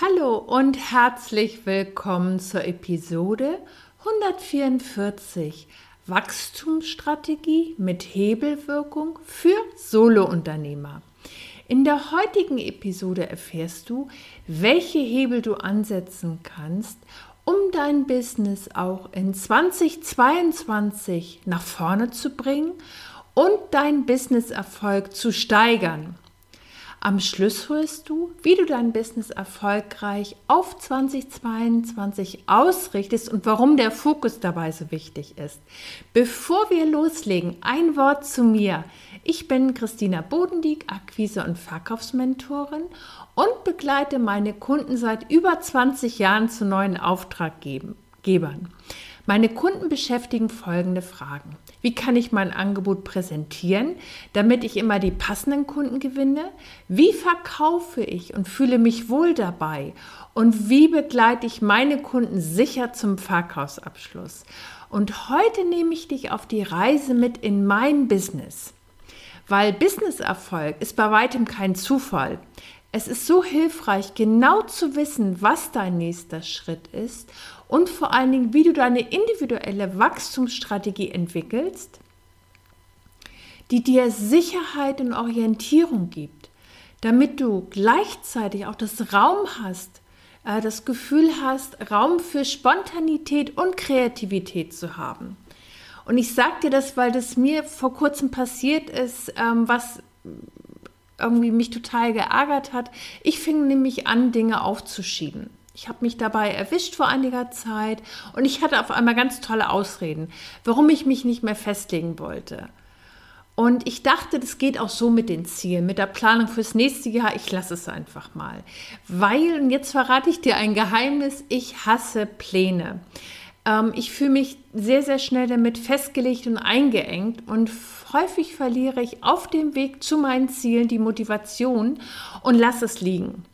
Hallo und herzlich willkommen zur Episode 144 Wachstumsstrategie mit Hebelwirkung für Solounternehmer. In der heutigen Episode erfährst du, welche Hebel du ansetzen kannst, um dein Business auch in 2022 nach vorne zu bringen und deinen Businesserfolg zu steigern. Am Schluss hörst du, wie du dein Business erfolgreich auf 2022 ausrichtest und warum der Fokus dabei so wichtig ist. Bevor wir loslegen, ein Wort zu mir. Ich bin Christina Bodendieck, Akquise- und Verkaufsmentorin und begleite meine Kunden seit über 20 Jahren zu neuen Auftraggebern. Meine Kunden beschäftigen folgende Fragen. Wie kann ich mein Angebot präsentieren, damit ich immer die passenden Kunden gewinne? Wie verkaufe ich und fühle mich wohl dabei? Und wie begleite ich meine Kunden sicher zum Verkaufsabschluss? Und heute nehme ich dich auf die Reise mit in mein Business. Weil Businesserfolg ist bei weitem kein Zufall. Es ist so hilfreich, genau zu wissen, was dein nächster Schritt ist und vor allen Dingen, wie du deine individuelle Wachstumsstrategie entwickelst, die dir Sicherheit und Orientierung gibt, damit du gleichzeitig auch das Raum hast, äh, das Gefühl hast, Raum für Spontanität und Kreativität zu haben. Und ich sage dir das, weil das mir vor kurzem passiert ist, ähm, was irgendwie mich total geärgert hat. Ich fing nämlich an, Dinge aufzuschieben. Ich habe mich dabei erwischt vor einiger Zeit und ich hatte auf einmal ganz tolle Ausreden, warum ich mich nicht mehr festlegen wollte. Und ich dachte, das geht auch so mit den Zielen, mit der Planung fürs nächste Jahr. Ich lasse es einfach mal. Weil, und jetzt verrate ich dir ein Geheimnis, ich hasse Pläne. Ähm, ich fühle mich sehr, sehr schnell damit festgelegt und eingeengt und häufig verliere ich auf dem Weg zu meinen Zielen die Motivation und lasse es liegen.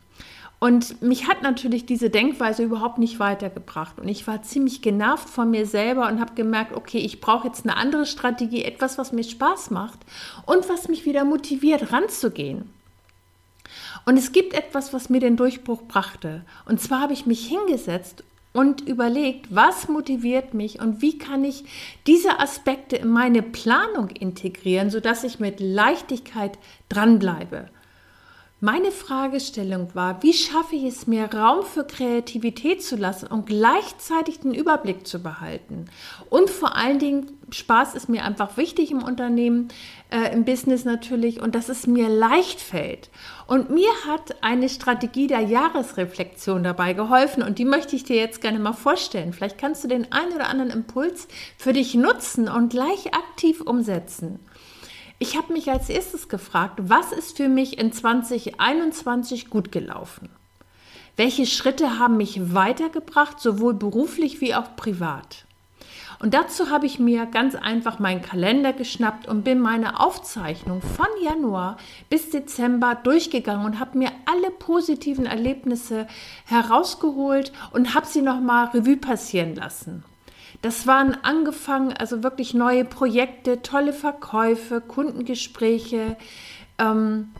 Und mich hat natürlich diese Denkweise überhaupt nicht weitergebracht. Und ich war ziemlich genervt von mir selber und habe gemerkt, okay, ich brauche jetzt eine andere Strategie, etwas, was mir Spaß macht und was mich wieder motiviert, ranzugehen. Und es gibt etwas, was mir den Durchbruch brachte. Und zwar habe ich mich hingesetzt und überlegt, was motiviert mich und wie kann ich diese Aspekte in meine Planung integrieren, sodass ich mit Leichtigkeit dranbleibe. Meine Fragestellung war, wie schaffe ich es mir, Raum für Kreativität zu lassen und gleichzeitig den Überblick zu behalten? Und vor allen Dingen, Spaß ist mir einfach wichtig im Unternehmen, äh, im Business natürlich, und dass es mir leicht fällt. Und mir hat eine Strategie der Jahresreflexion dabei geholfen und die möchte ich dir jetzt gerne mal vorstellen. Vielleicht kannst du den einen oder anderen Impuls für dich nutzen und gleich aktiv umsetzen. Ich habe mich als erstes gefragt, was ist für mich in 2021 gut gelaufen? Welche Schritte haben mich weitergebracht, sowohl beruflich wie auch privat? Und dazu habe ich mir ganz einfach meinen Kalender geschnappt und bin meine Aufzeichnung von Januar bis Dezember durchgegangen und habe mir alle positiven Erlebnisse herausgeholt und habe sie nochmal Revue passieren lassen. Das waren angefangen, also wirklich neue Projekte, tolle Verkäufe, Kundengespräche. Ähm,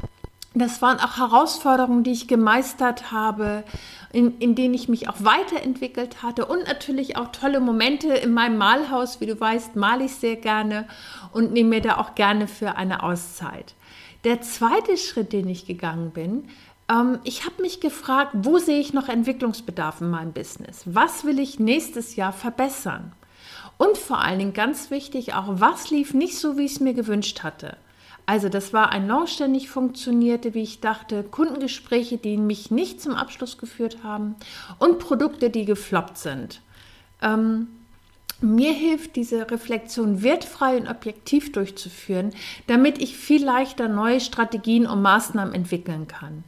das waren auch Herausforderungen, die ich gemeistert habe, in, in denen ich mich auch weiterentwickelt hatte und natürlich auch tolle Momente in meinem Malhaus. Wie du weißt, male ich sehr gerne und nehme mir da auch gerne für eine Auszeit. Der zweite Schritt, den ich gegangen bin, ähm, ich habe mich gefragt, wo sehe ich noch Entwicklungsbedarf in meinem Business? Was will ich nächstes Jahr verbessern? Und vor allen Dingen ganz wichtig auch, was lief nicht so, wie ich es mir gewünscht hatte? Also das war ein Launch, der nicht funktionierte, wie ich dachte, Kundengespräche, die mich nicht zum Abschluss geführt haben und Produkte, die gefloppt sind. Ähm, mir hilft diese Reflexion wertfrei und objektiv durchzuführen, damit ich viel leichter neue Strategien und Maßnahmen entwickeln kann.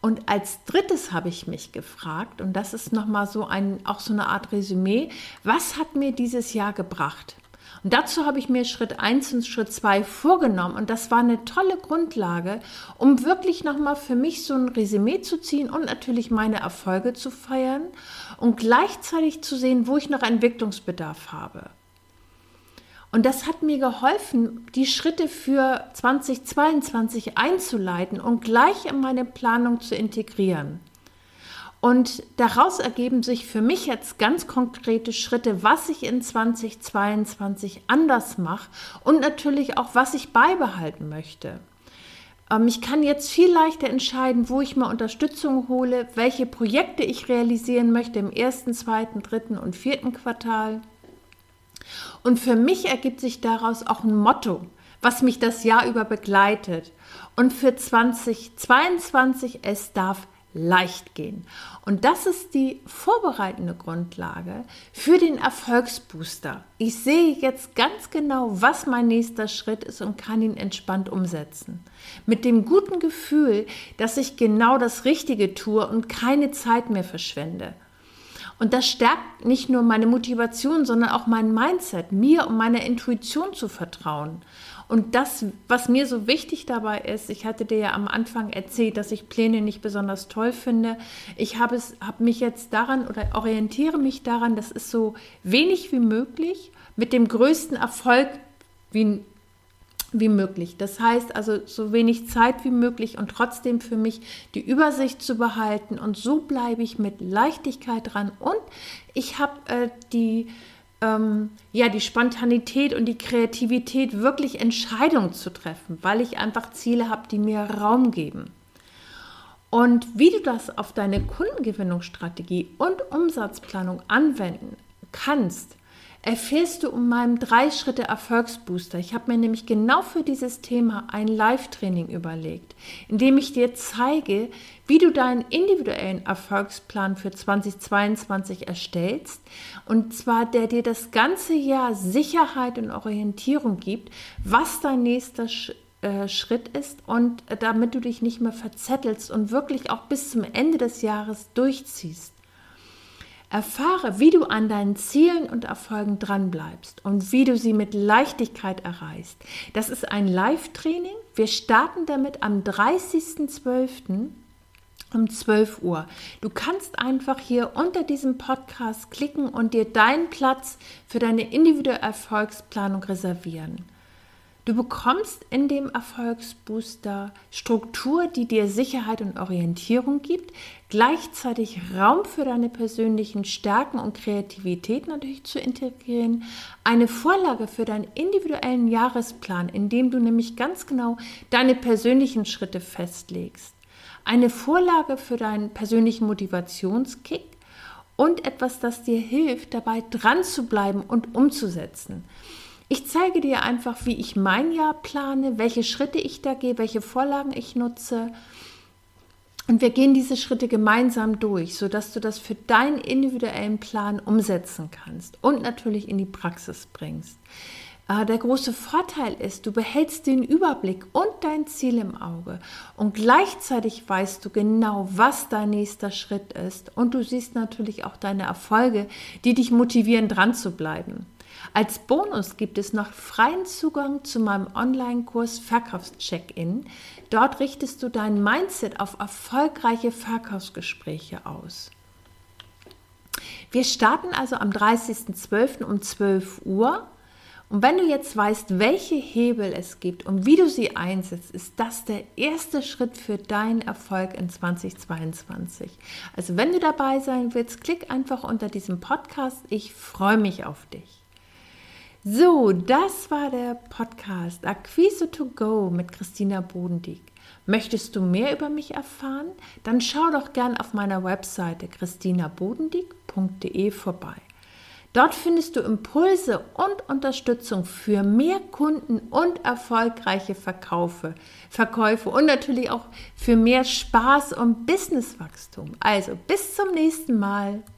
Und als drittes habe ich mich gefragt, und das ist nochmal so ein, auch so eine Art Resümee, was hat mir dieses Jahr gebracht? Und dazu habe ich mir Schritt 1 und Schritt 2 vorgenommen. Und das war eine tolle Grundlage, um wirklich nochmal für mich so ein Resümee zu ziehen und natürlich meine Erfolge zu feiern und gleichzeitig zu sehen, wo ich noch Entwicklungsbedarf habe. Und das hat mir geholfen, die Schritte für 2022 einzuleiten und gleich in meine Planung zu integrieren. Und daraus ergeben sich für mich jetzt ganz konkrete Schritte, was ich in 2022 anders mache und natürlich auch, was ich beibehalten möchte. Ähm, ich kann jetzt viel leichter entscheiden, wo ich mir Unterstützung hole, welche Projekte ich realisieren möchte im ersten, zweiten, dritten und vierten Quartal. Und für mich ergibt sich daraus auch ein Motto, was mich das Jahr über begleitet. Und für 2022, es darf leicht gehen. Und das ist die vorbereitende Grundlage für den Erfolgsbooster. Ich sehe jetzt ganz genau, was mein nächster Schritt ist und kann ihn entspannt umsetzen. Mit dem guten Gefühl, dass ich genau das Richtige tue und keine Zeit mehr verschwende. Und das stärkt nicht nur meine Motivation, sondern auch mein Mindset, mir und meiner Intuition zu vertrauen. Und das, was mir so wichtig dabei ist, ich hatte dir ja am Anfang erzählt, dass ich Pläne nicht besonders toll finde. Ich habe es, habe mich jetzt daran oder orientiere mich daran, das ist so wenig wie möglich mit dem größten Erfolg wie, wie möglich. Das heißt also so wenig Zeit wie möglich und trotzdem für mich die Übersicht zu behalten. Und so bleibe ich mit Leichtigkeit dran. Und ich habe äh, die ähm, ja, die Spontanität und die Kreativität, wirklich Entscheidungen zu treffen, weil ich einfach Ziele habe, die mir Raum geben. Und wie du das auf deine Kundengewinnungsstrategie und Umsatzplanung anwenden kannst, erfährst du um meinem Drei-Schritte-Erfolgsbooster. Ich habe mir nämlich genau für dieses Thema ein Live-Training überlegt, in dem ich dir zeige, wie du deinen individuellen Erfolgsplan für 2022 erstellst. Und zwar der dir das ganze Jahr Sicherheit und Orientierung gibt, was dein nächster äh, Schritt ist und damit du dich nicht mehr verzettelst und wirklich auch bis zum Ende des Jahres durchziehst. Erfahre, wie du an deinen Zielen und Erfolgen dranbleibst und wie du sie mit Leichtigkeit erreichst. Das ist ein Live-Training. Wir starten damit am 30.12. um 12 Uhr. Du kannst einfach hier unter diesem Podcast klicken und dir deinen Platz für deine individuelle Erfolgsplanung reservieren. Du bekommst in dem Erfolgsbooster Struktur, die dir Sicherheit und Orientierung gibt, gleichzeitig Raum für deine persönlichen Stärken und Kreativität natürlich zu integrieren, eine Vorlage für deinen individuellen Jahresplan, in dem du nämlich ganz genau deine persönlichen Schritte festlegst, eine Vorlage für deinen persönlichen Motivationskick und etwas, das dir hilft, dabei dran zu bleiben und umzusetzen. Ich zeige dir einfach, wie ich mein Jahr plane, welche Schritte ich da gehe, welche Vorlagen ich nutze. Und wir gehen diese Schritte gemeinsam durch, sodass du das für deinen individuellen Plan umsetzen kannst und natürlich in die Praxis bringst. Äh, der große Vorteil ist, du behältst den Überblick und dein Ziel im Auge und gleichzeitig weißt du genau, was dein nächster Schritt ist und du siehst natürlich auch deine Erfolge, die dich motivieren, dran zu bleiben. Als Bonus gibt es noch freien Zugang zu meinem Online-Kurs Verkaufscheck-In. Dort richtest du dein Mindset auf erfolgreiche Verkaufsgespräche aus. Wir starten also am 30.12. um 12 Uhr. Und wenn du jetzt weißt, welche Hebel es gibt und wie du sie einsetzt, ist das der erste Schritt für deinen Erfolg in 2022. Also wenn du dabei sein willst, klick einfach unter diesem Podcast. Ich freue mich auf dich. So, das war der Podcast Akquise to Go mit Christina Bodendieck. Möchtest du mehr über mich erfahren? Dann schau doch gern auf meiner Webseite christinabodendieck.de vorbei. Dort findest du Impulse und Unterstützung für mehr Kunden und erfolgreiche Verkaufe, Verkäufe und natürlich auch für mehr Spaß und Businesswachstum. Also bis zum nächsten Mal.